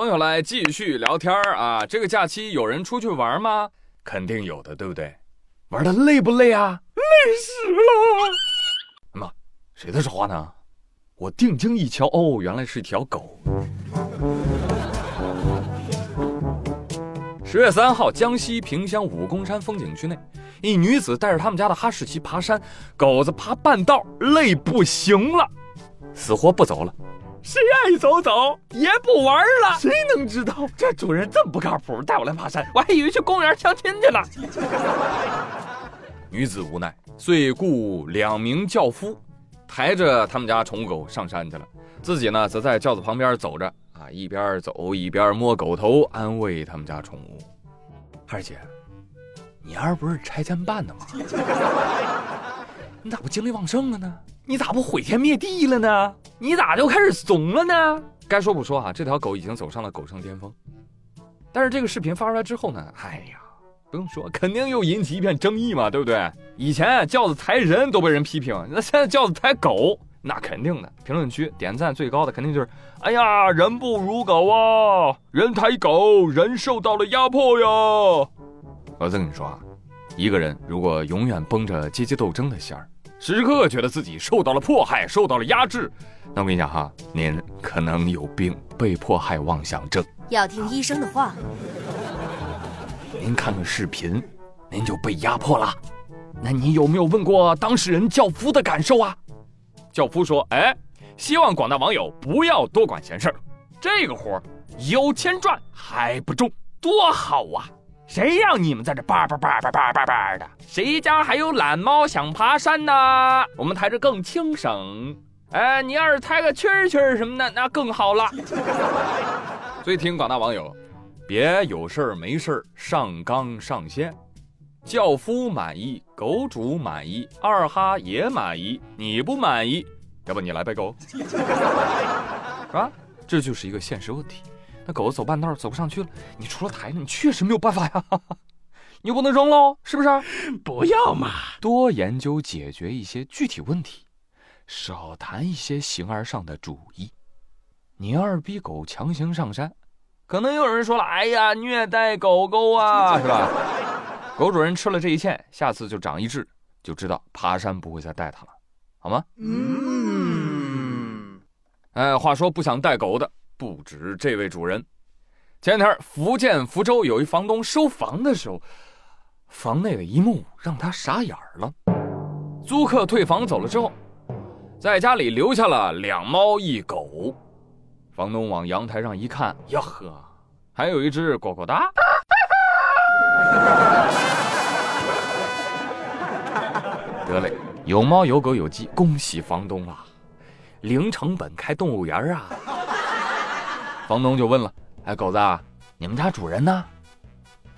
朋友来继续聊天儿啊！这个假期有人出去玩吗？肯定有的，对不对？玩的累不累啊？累死了！妈，谁在说话呢？我定睛一瞧，哦，原来是一条狗。十月三号，江西萍乡武功山风景区内，一女子带着他们家的哈士奇爬山，狗子爬半道累不行了，死活不走了。谁爱走走，也不玩了。谁能知道这主人这么不靠谱，带我来爬山，我还以为去公园相亲去了。女子无奈，遂雇两名轿夫，抬着他们家宠物狗上山去了。自己呢，则在轿子旁边走着，啊，一边走一边摸狗头，安慰他们家宠物。二姐，你儿不是拆迁办的吗？你咋不精力旺盛了呢？你咋不毁天灭地了呢？你咋就开始怂了呢？该说不说啊，这条狗已经走上了狗生巅峰。但是这个视频发出来之后呢，哎呀，不用说，肯定又引起一片争议嘛，对不对？以前轿子抬人都被人批评，那现在轿子抬狗，那肯定的。评论区点赞最高的肯定就是，哎呀，人不如狗啊，人抬狗，人受到了压迫呀。我再跟你说啊，一个人如果永远绷着阶级斗争的弦儿。时刻觉得自己受到了迫害，受到了压制，那我跟你讲哈，您可能有病，被迫害妄想症，要听医生的话。您看看视频，您就被压迫了。那你有没有问过当事人教夫的感受啊？教夫说：“哎，希望广大网友不要多管闲事儿，这个活儿有钱赚还不中，多好啊！”谁让你们在这叭叭叭叭叭叭叭的？谁家还有懒猫想爬山呢？我们抬着更轻省。哎，你要是抬个蛐蛐什么的，那更好了。所以，听广大网友，别有事儿没事儿上纲上线。轿夫满意，狗主满意，二哈也满意，你不满意，要不你来背狗，是吧？这就是一个现实问题。那狗子走半道走不上去了，你除了抬呢，你确实没有办法呀，你又不能扔喽，是不是？不要嘛，多研究解决一些具体问题，少谈一些形而上的主义。你要是逼狗强行上山，可能有人说了：“哎呀，虐待狗狗啊，是吧？” 狗主人吃了这一堑，下次就长一智，就知道爬山不会再带它了，好吗？嗯。哎，话说不想带狗的。不止这位主人，前两天福建福州有一房东收房的时候，房内的一幕让他傻眼了。租客退房走了之后，在家里留下了两猫一狗。房东往阳台上一看，呀呵，还有一只呱呱哒。得嘞，有猫有狗有鸡，恭喜房东啊，零成本开动物园啊！房东就问了：“哎，狗子，你们家主人呢？”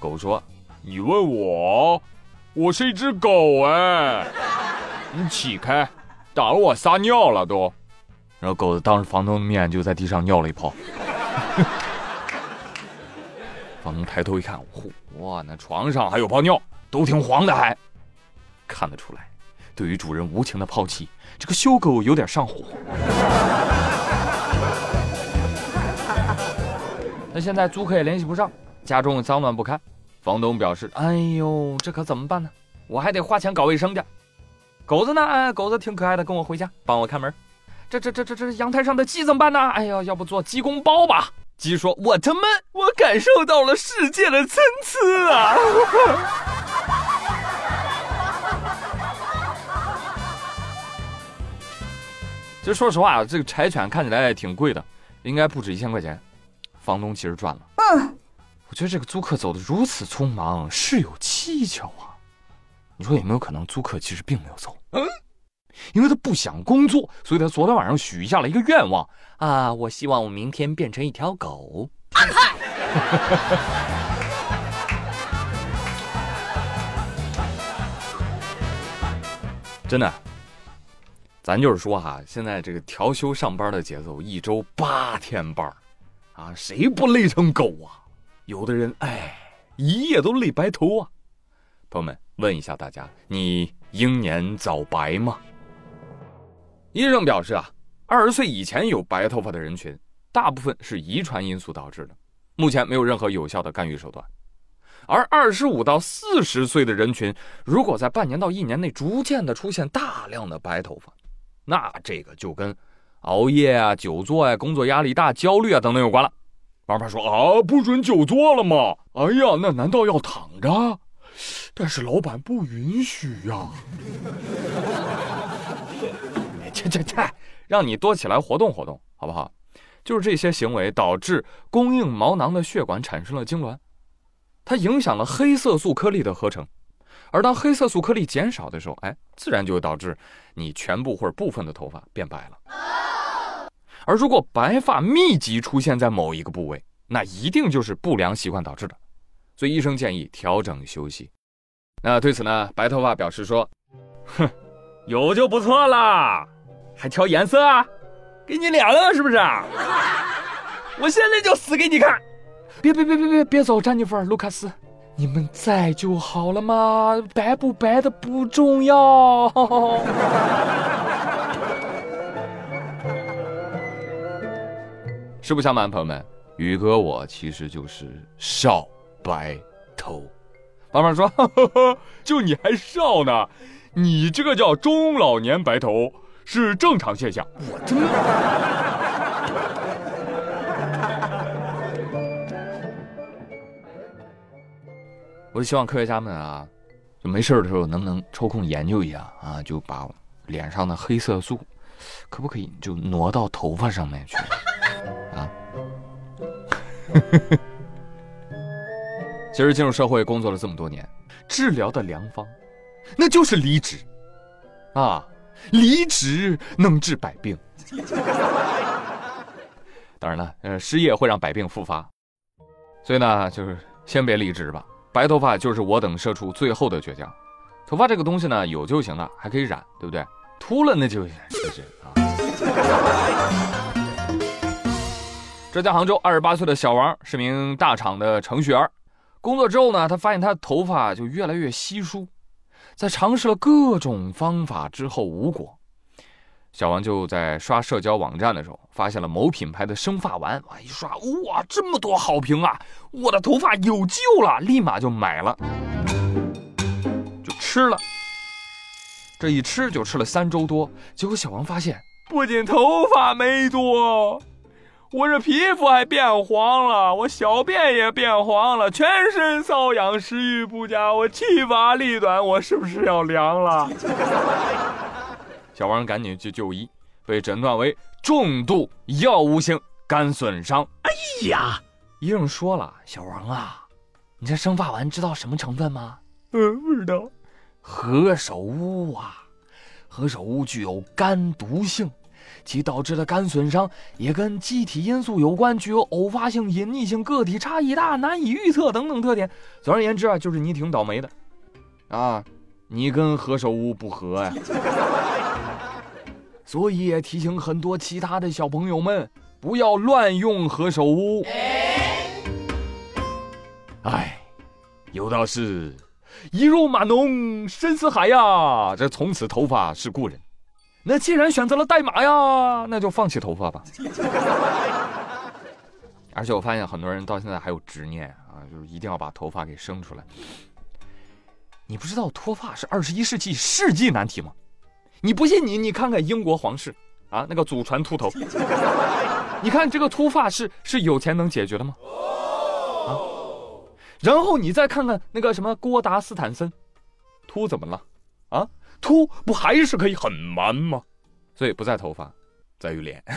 狗说：“你问我，我是一只狗哎，你起开，打了我撒尿了都。”然后狗子当着房东的面就在地上尿了一泡。房东抬头一看，嚯，哇，那床上还有泡尿，都挺黄的还。看得出来，对于主人无情的抛弃，这个修狗有点上火。那现在租客也联系不上，家中脏乱不堪。房东表示：“哎呦，这可怎么办呢？我还得花钱搞卫生去。狗子呢？哎，狗子挺可爱的，跟我回家帮我看门。这这这这这阳台上的鸡怎么办呢？哎呀，要不做鸡公煲吧？”鸡说：“我他妈，我感受到了世界的参差啊！” 其实说实话，这个柴犬看起来挺贵的，应该不止一千块钱。房东其实赚了。嗯，我觉得这个租客走的如此匆忙，事有蹊跷啊。你说有没有可能租客其实并没有走？嗯，因为他不想工作，所以他昨天晚上许下了一个愿望啊，我希望我明天变成一条狗。安排 真的，咱就是说哈，现在这个调休上班的节奏，一周八天班啊，谁不累成狗啊？有的人哎，一夜都累白头啊！朋友们，问一下大家，你英年早白吗？医生表示啊，二十岁以前有白头发的人群，大部分是遗传因素导致的，目前没有任何有效的干预手段。而二十五到四十岁的人群，如果在半年到一年内逐渐的出现大量的白头发，那这个就跟熬夜啊、久坐啊、工作压力大、焦虑啊等等有关了。爸爸说啊，不准久坐了吗？哎呀，那难道要躺着？但是老板不允许呀。这这这，让你多起来活动活动，好不好？就是这些行为导致供应毛囊的血管产生了痉挛。它影响了黑色素颗粒的合成，而当黑色素颗粒减少的时候，哎，自然就会导致你全部或者部分的头发变白了。而如果白发密集出现在某一个部位，那一定就是不良习惯导致的。所以医生建议调整休息。那对此呢，白头发表示说：“哼，有就不错了，还挑颜色啊？给你脸了是不是？我现在就死给你看！”别别别别别别走，詹妮弗·卢卡斯，你们在就好了嘛，白不白的不重要。实不相瞒，朋友们，宇哥我其实就是少白头。妈妈说，就你还少呢，你这个叫中老年白头是正常现象。我真的。我就希望科学家们啊，就没事的时候能不能抽空研究一下啊，就把脸上的黑色素，可不可以就挪到头发上面去啊？其实进入社会工作了这么多年，治疗的良方，那就是离职啊，离职能治百病。当然了，呃，失业会让百病复发，所以呢，就是先别离职吧。白头发就是我等社畜最后的倔强。头发这个东西呢，有就行了，还可以染，对不对？秃了那就试 试啊。浙江杭州二十八岁的小王是名大厂的程序员，工作之后呢，他发现他的头发就越来越稀疏，在尝试了各种方法之后无果。小王就在刷社交网站的时候，发现了某品牌的生发丸，哇，一刷，哇，这么多好评啊！我的头发有救了，立马就买了，就吃了。这一吃就吃了三周多，结果小王发现，不仅头发没多，我这皮肤还变黄了，我小便也变黄了，全身瘙痒，食欲不佳，我气乏力短，我是不是要凉了？小王赶紧去就医，被诊断为重度药物性肝损伤。哎呀，医生说了，小王啊，你这生发丸知道什么成分吗？嗯，不知道。何首乌啊，何首乌具有肝毒性，其导致的肝损伤也跟机体因素有关，具有偶发性、隐匿性、个体差异大、难以预测等等特点。总而言之啊，就是你挺倒霉的，啊，你跟何首乌不合呀。所以也提醒很多其他的小朋友们，不要乱用何首乌。哎，有道是，一入马农深似海呀，这从此头发是故人。那既然选择了代码呀，那就放弃头发吧。而且我发现很多人到现在还有执念啊，就是一定要把头发给生出来。你不知道脱发是二十一世纪世纪难题吗？你不信你，你看看英国皇室啊，那个祖传秃头，你看这个秃发是是有钱能解决的吗？啊，然后你再看看那个什么郭达斯坦森，秃怎么了？啊，秃不还是可以很 man 吗？所以不在头发，在于脸。